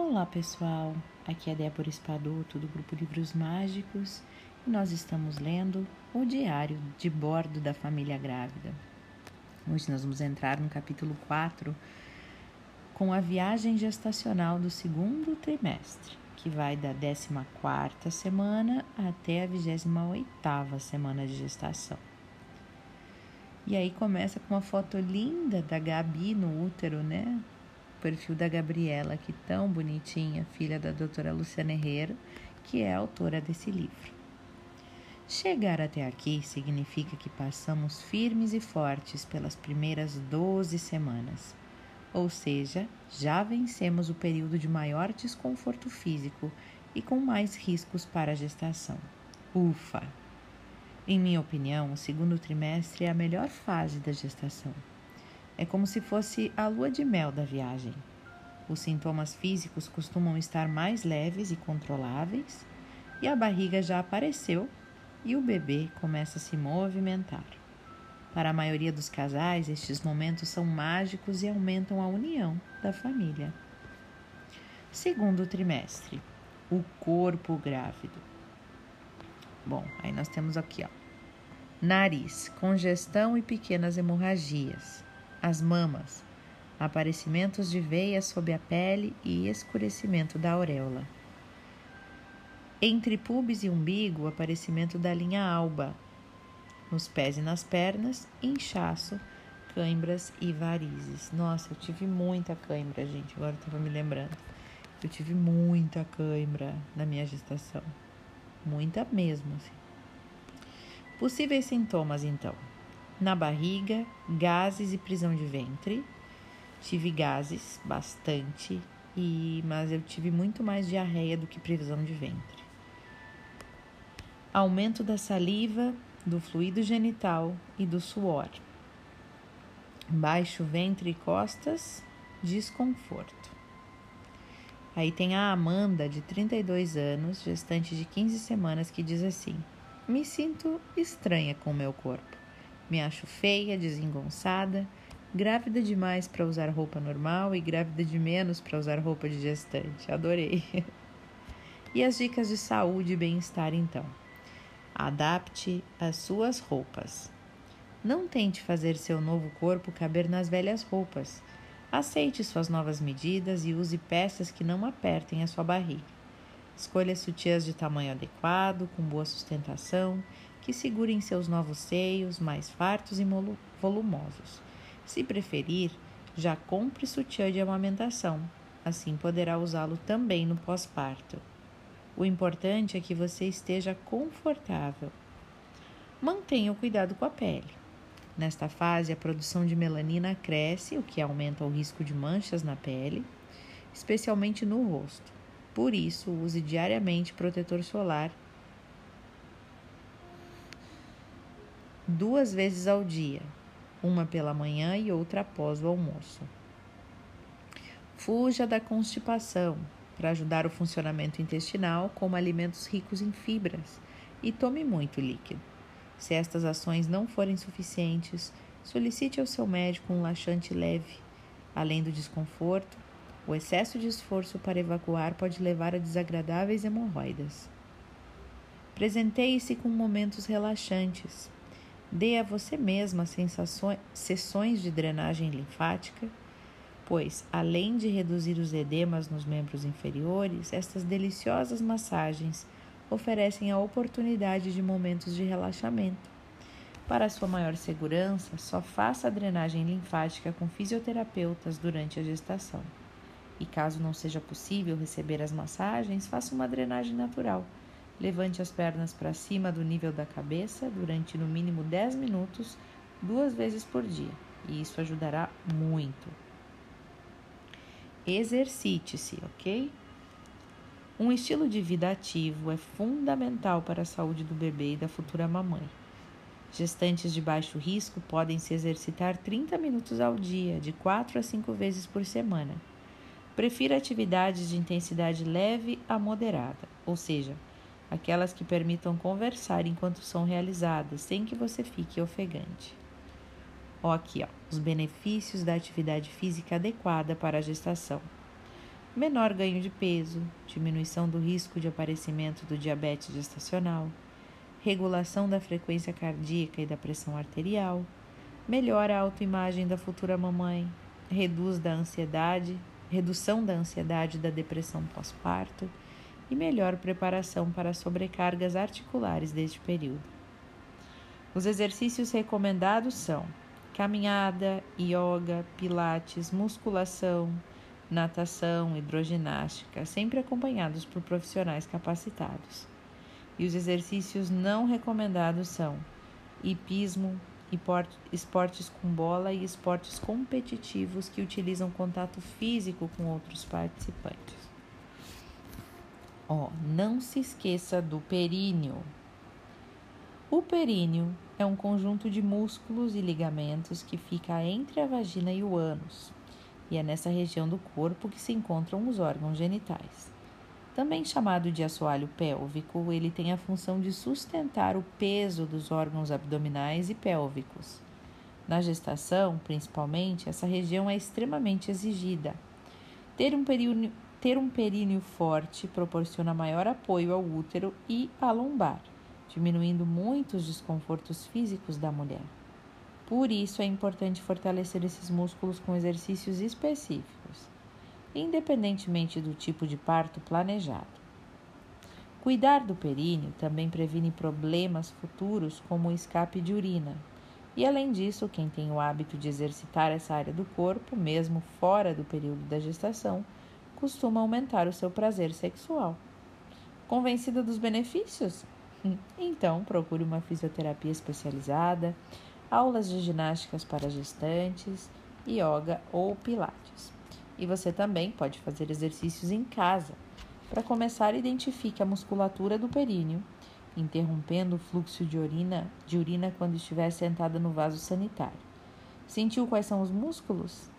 Olá pessoal, aqui é Débora Espadoto do grupo Livros Mágicos e nós estamos lendo o Diário de Bordo da Família Grávida. Hoje nós vamos entrar no capítulo 4 com a viagem gestacional do segundo trimestre, que vai da 14 semana até a 28 semana de gestação. E aí começa com uma foto linda da Gabi no útero, né? Perfil da Gabriela, que tão bonitinha, filha da doutora Luciana Herrera, que é autora desse livro. Chegar até aqui significa que passamos firmes e fortes pelas primeiras 12 semanas, ou seja, já vencemos o período de maior desconforto físico e com mais riscos para a gestação. Ufa! Em minha opinião, o segundo trimestre é a melhor fase da gestação. É como se fosse a lua de mel da viagem. Os sintomas físicos costumam estar mais leves e controláveis, e a barriga já apareceu e o bebê começa a se movimentar. Para a maioria dos casais, estes momentos são mágicos e aumentam a união da família. Segundo trimestre, o corpo grávido. Bom, aí nós temos aqui, ó. Nariz, congestão e pequenas hemorragias. As mamas, aparecimentos de veias sob a pele e escurecimento da auréola. Entre pubis e umbigo, aparecimento da linha alba. Nos pés e nas pernas, inchaço, cãibras e varizes. Nossa, eu tive muita cãibra, gente. Agora eu tava me lembrando. Eu tive muita cãibra na minha gestação. Muita mesmo, assim. Possíveis sintomas, então: na barriga, gases e prisão de ventre. Tive gases, bastante, e mas eu tive muito mais diarreia do que prisão de ventre. Aumento da saliva, do fluido genital e do suor. Baixo ventre e costas, desconforto. Aí tem a Amanda, de 32 anos, gestante de 15 semanas, que diz assim: Me sinto estranha com o meu corpo. Me acho feia, desengonçada, grávida demais para usar roupa normal e grávida de menos para usar roupa de gestante. Adorei. e as dicas de saúde e bem-estar, então. Adapte as suas roupas. Não tente fazer seu novo corpo caber nas velhas roupas. Aceite suas novas medidas e use peças que não apertem a sua barriga. Escolha sutiãs de tamanho adequado, com boa sustentação, que segurem seus novos seios mais fartos e volumosos. Se preferir, já compre sutiã de amamentação, assim poderá usá-lo também no pós-parto. O importante é que você esteja confortável. Mantenha o cuidado com a pele. Nesta fase, a produção de melanina cresce, o que aumenta o risco de manchas na pele, especialmente no rosto. Por isso, use diariamente protetor solar duas vezes ao dia, uma pela manhã e outra após o almoço. Fuja da constipação para ajudar o funcionamento intestinal, coma alimentos ricos em fibras e tome muito líquido. Se estas ações não forem suficientes, solicite ao seu médico um laxante leve. Além do desconforto, o excesso de esforço para evacuar pode levar a desagradáveis hemorroidas. Presenteie-se com momentos relaxantes. Dê a você mesma sessões de drenagem linfática, pois, além de reduzir os edemas nos membros inferiores, estas deliciosas massagens oferecem a oportunidade de momentos de relaxamento. Para sua maior segurança, só faça a drenagem linfática com fisioterapeutas durante a gestação. E caso não seja possível receber as massagens, faça uma drenagem natural. Levante as pernas para cima do nível da cabeça durante no mínimo 10 minutos, duas vezes por dia, e isso ajudará muito. Exercite-se, ok? Um estilo de vida ativo é fundamental para a saúde do bebê e da futura mamãe. Gestantes de baixo risco podem se exercitar 30 minutos ao dia, de 4 a 5 vezes por semana. Prefira atividades de intensidade leve a moderada, ou seja, aquelas que permitam conversar enquanto são realizadas, sem que você fique ofegante. Ó, aqui, ó, os benefícios da atividade física adequada para a gestação menor ganho de peso, diminuição do risco de aparecimento do diabetes gestacional, regulação da frequência cardíaca e da pressão arterial, melhora a autoimagem da futura mamãe, reduz da ansiedade, redução da ansiedade e da depressão pós-parto e melhor preparação para sobrecargas articulares deste período. Os exercícios recomendados são caminhada, yoga, pilates, musculação, natação, hidroginástica, sempre acompanhados por profissionais capacitados. E os exercícios não recomendados são hipismo, esportes com bola e esportes competitivos que utilizam contato físico com outros participantes. Ó, não se esqueça do períneo. O períneo é um conjunto de músculos e ligamentos que fica entre a vagina e o ânus, e é nessa região do corpo que se encontram os órgãos genitais. Também chamado de assoalho pélvico, ele tem a função de sustentar o peso dos órgãos abdominais e pélvicos. Na gestação, principalmente, essa região é extremamente exigida. Ter um períneo, ter um períneo forte proporciona maior apoio ao útero e à lombar diminuindo muito os desconfortos físicos da mulher. Por isso é importante fortalecer esses músculos com exercícios específicos, independentemente do tipo de parto planejado. Cuidar do períneo também previne problemas futuros como o escape de urina. E além disso, quem tem o hábito de exercitar essa área do corpo, mesmo fora do período da gestação, costuma aumentar o seu prazer sexual. Convencida dos benefícios? Então, procure uma fisioterapia especializada, aulas de ginásticas para gestantes, yoga ou pilates. E você também pode fazer exercícios em casa. Para começar, identifique a musculatura do períneo, interrompendo o fluxo de urina, de urina quando estiver sentada no vaso sanitário. Sentiu quais são os músculos?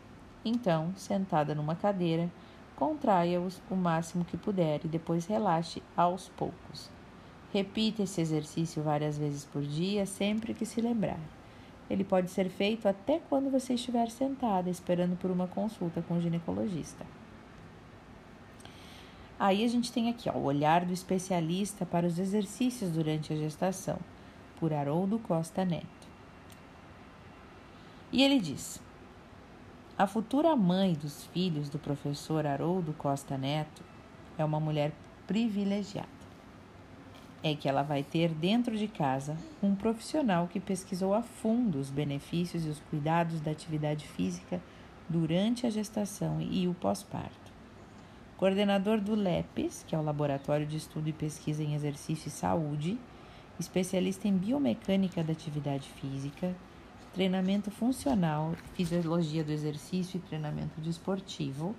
Então, sentada numa cadeira, contraia-os o máximo que puder e depois relaxe aos poucos. Repita esse exercício várias vezes por dia, sempre que se lembrar. Ele pode ser feito até quando você estiver sentada, esperando por uma consulta com o ginecologista. Aí a gente tem aqui ó, o olhar do especialista para os exercícios durante a gestação, por Haroldo Costa Neto. E ele diz: A futura mãe dos filhos do professor Haroldo Costa Neto é uma mulher privilegiada é que ela vai ter dentro de casa um profissional que pesquisou a fundo os benefícios e os cuidados da atividade física durante a gestação e o pós-parto. Coordenador do LEPES, que é o Laboratório de Estudo e Pesquisa em Exercício e Saúde, especialista em biomecânica da atividade física, treinamento funcional, fisiologia do exercício e treinamento desportivo.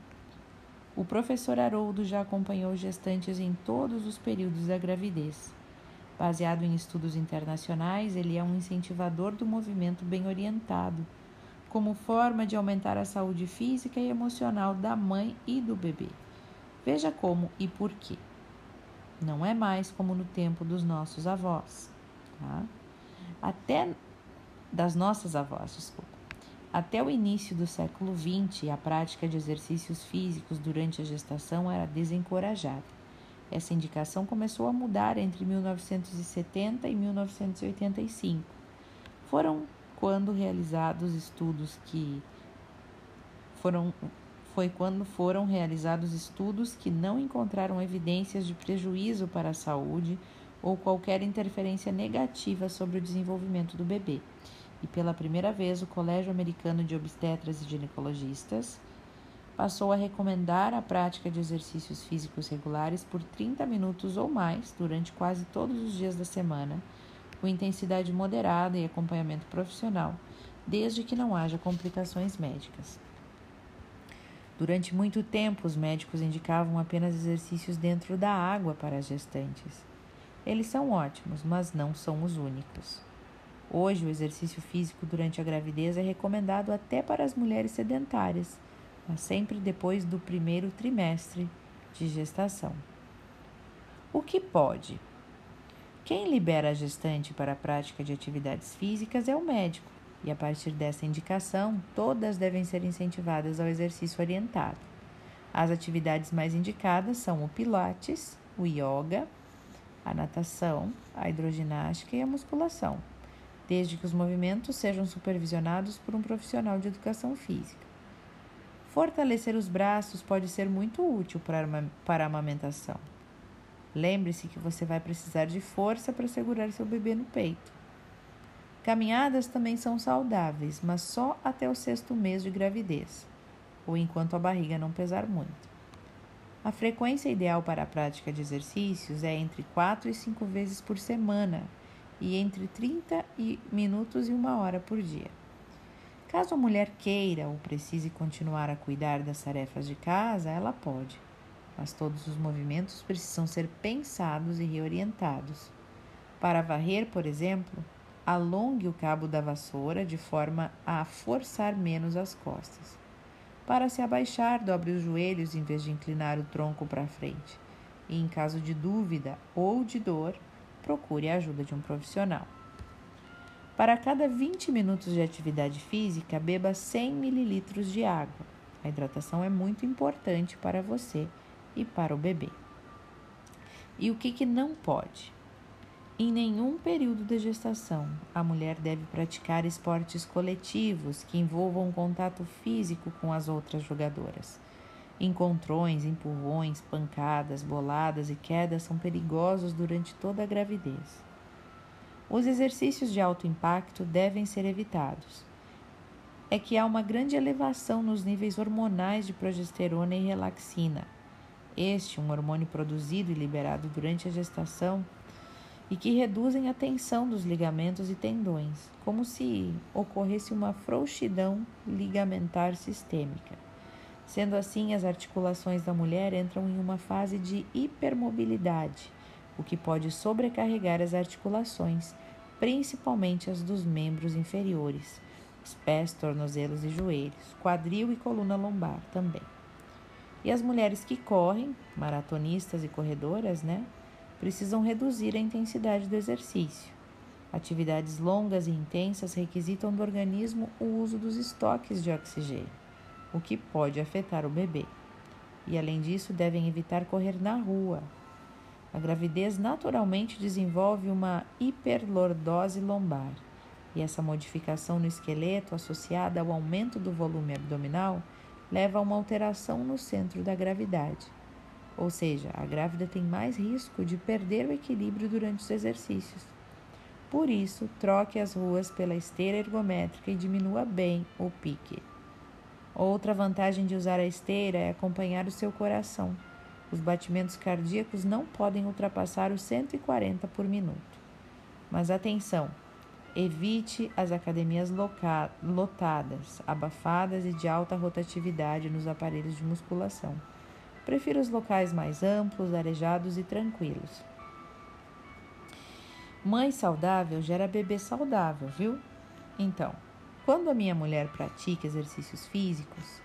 O professor Haroldo já acompanhou gestantes em todos os períodos da gravidez. Baseado em estudos internacionais, ele é um incentivador do movimento bem orientado, como forma de aumentar a saúde física e emocional da mãe e do bebê. Veja como e por quê. Não é mais como no tempo dos nossos avós, tá? Até das nossas avós, desculpa. Até o início do século XX, a prática de exercícios físicos durante a gestação era desencorajada. Essa indicação começou a mudar entre 1970 e 1985. Foram quando realizados estudos que foram foi quando foram realizados estudos que não encontraram evidências de prejuízo para a saúde ou qualquer interferência negativa sobre o desenvolvimento do bebê e pela primeira vez o Colégio Americano de Obstetras e Ginecologistas passou a recomendar a prática de exercícios físicos regulares por 30 minutos ou mais durante quase todos os dias da semana, com intensidade moderada e acompanhamento profissional, desde que não haja complicações médicas. Durante muito tempo, os médicos indicavam apenas exercícios dentro da água para as gestantes. Eles são ótimos, mas não são os únicos. Hoje, o exercício físico durante a gravidez é recomendado até para as mulheres sedentárias, mas sempre depois do primeiro trimestre de gestação. O que pode? Quem libera a gestante para a prática de atividades físicas é o médico, e a partir dessa indicação, todas devem ser incentivadas ao exercício orientado. As atividades mais indicadas são o pilates, o yoga, a natação, a hidroginástica e a musculação, desde que os movimentos sejam supervisionados por um profissional de educação física. Fortalecer os braços pode ser muito útil para a amamentação. Lembre-se que você vai precisar de força para segurar seu bebê no peito. Caminhadas também são saudáveis, mas só até o sexto mês de gravidez, ou enquanto a barriga não pesar muito. A frequência ideal para a prática de exercícios é entre 4 e 5 vezes por semana e entre 30 minutos e uma hora por dia. Caso a mulher queira ou precise continuar a cuidar das tarefas de casa, ela pode mas todos os movimentos precisam ser pensados e reorientados. Para varrer, por exemplo, alongue o cabo da vassoura de forma a forçar menos as costas. Para se abaixar, dobre os joelhos em vez de inclinar o tronco para frente. E, em caso de dúvida ou de dor, procure a ajuda de um profissional. Para cada 20 minutos de atividade física, beba 100 ml de água. A hidratação é muito importante para você e para o bebê. E o que, que não pode? Em nenhum período de gestação, a mulher deve praticar esportes coletivos que envolvam contato físico com as outras jogadoras. Encontrões, empurrões, pancadas, boladas e quedas são perigosos durante toda a gravidez. Os exercícios de alto impacto devem ser evitados. É que há uma grande elevação nos níveis hormonais de progesterona e relaxina, este, um hormônio produzido e liberado durante a gestação, e que reduzem a tensão dos ligamentos e tendões, como se ocorresse uma frouxidão ligamentar sistêmica. Sendo assim, as articulações da mulher entram em uma fase de hipermobilidade, o que pode sobrecarregar as articulações, principalmente as dos membros inferiores, os pés, tornozelos e joelhos, quadril e coluna lombar também. E as mulheres que correm, maratonistas e corredoras, né, precisam reduzir a intensidade do exercício. Atividades longas e intensas requisitam do organismo o uso dos estoques de oxigênio, o que pode afetar o bebê. E além disso, devem evitar correr na rua. A gravidez naturalmente desenvolve uma hiperlordose lombar, e essa modificação no esqueleto associada ao aumento do volume abdominal leva a uma alteração no centro da gravidade. Ou seja, a grávida tem mais risco de perder o equilíbrio durante os exercícios. Por isso, troque as ruas pela esteira ergométrica e diminua bem o pique. Outra vantagem de usar a esteira é acompanhar o seu coração. Os batimentos cardíacos não podem ultrapassar os 140 por minuto. Mas atenção, Evite as academias lotadas, abafadas e de alta rotatividade nos aparelhos de musculação. Prefira os locais mais amplos, arejados e tranquilos. Mãe saudável gera bebê saudável, viu? Então, quando a minha mulher pratica exercícios físicos,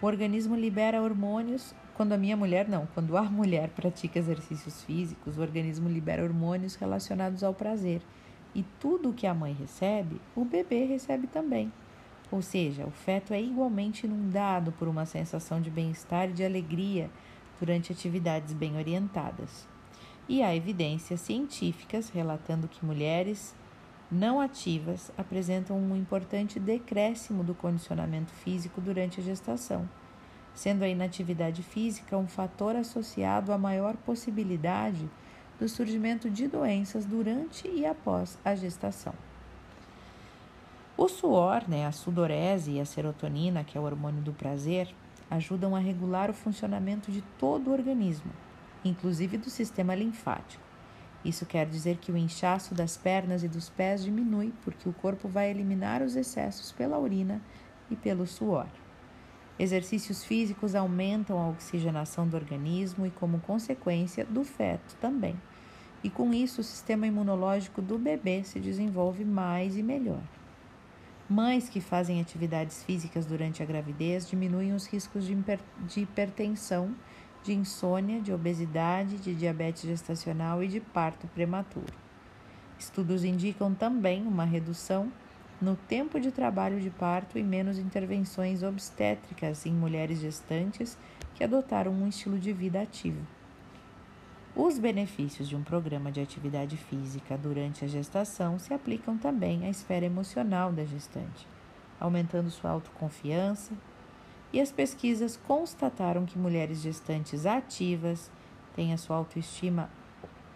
o organismo libera hormônios. Quando a minha mulher, não, quando a mulher pratica exercícios físicos, o organismo libera hormônios relacionados ao prazer e tudo o que a mãe recebe, o bebê recebe também. Ou seja, o feto é igualmente inundado por uma sensação de bem-estar e de alegria durante atividades bem orientadas. E há evidências científicas relatando que mulheres não ativas apresentam um importante decréscimo do condicionamento físico durante a gestação, sendo a inatividade física um fator associado à maior possibilidade do surgimento de doenças durante e após a gestação. O suor, né, a sudorese e a serotonina, que é o hormônio do prazer, ajudam a regular o funcionamento de todo o organismo, inclusive do sistema linfático. Isso quer dizer que o inchaço das pernas e dos pés diminui porque o corpo vai eliminar os excessos pela urina e pelo suor. Exercícios físicos aumentam a oxigenação do organismo e, como consequência, do feto também. E com isso, o sistema imunológico do bebê se desenvolve mais e melhor. Mães que fazem atividades físicas durante a gravidez diminuem os riscos de, hipertensão, de insônia, de obesidade, de diabetes gestacional e de parto prematuro. Estudos indicam também uma redução no tempo de trabalho de parto e menos intervenções obstétricas em mulheres gestantes que adotaram um estilo de vida ativo. Os benefícios de um programa de atividade física durante a gestação se aplicam também à esfera emocional da gestante, aumentando sua autoconfiança, e as pesquisas constataram que mulheres gestantes ativas têm a sua autoestima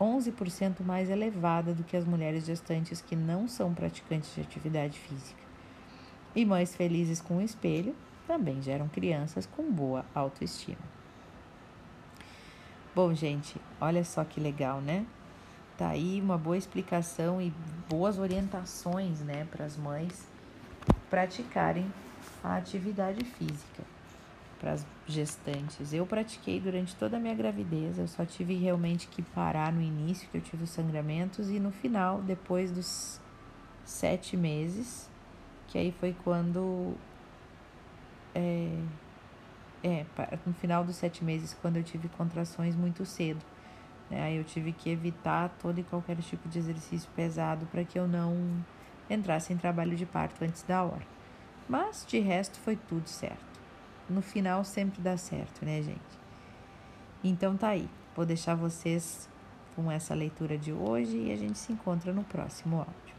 11% mais elevada do que as mulheres gestantes que não são praticantes de atividade física. E mães felizes com o espelho também geram crianças com boa autoestima. Bom, gente, olha só que legal, né? Tá aí uma boa explicação e boas orientações, né, para as mães praticarem a atividade física para as gestantes. Eu pratiquei durante toda a minha gravidez, eu só tive realmente que parar no início, que eu tive os sangramentos, e no final, depois dos sete meses, que aí foi quando é, é, no final dos sete meses, quando eu tive contrações muito cedo. Né? Aí eu tive que evitar todo e qualquer tipo de exercício pesado para que eu não entrasse em trabalho de parto antes da hora. Mas de resto foi tudo certo. No final sempre dá certo, né, gente? Então tá aí. Vou deixar vocês com essa leitura de hoje e a gente se encontra no próximo áudio.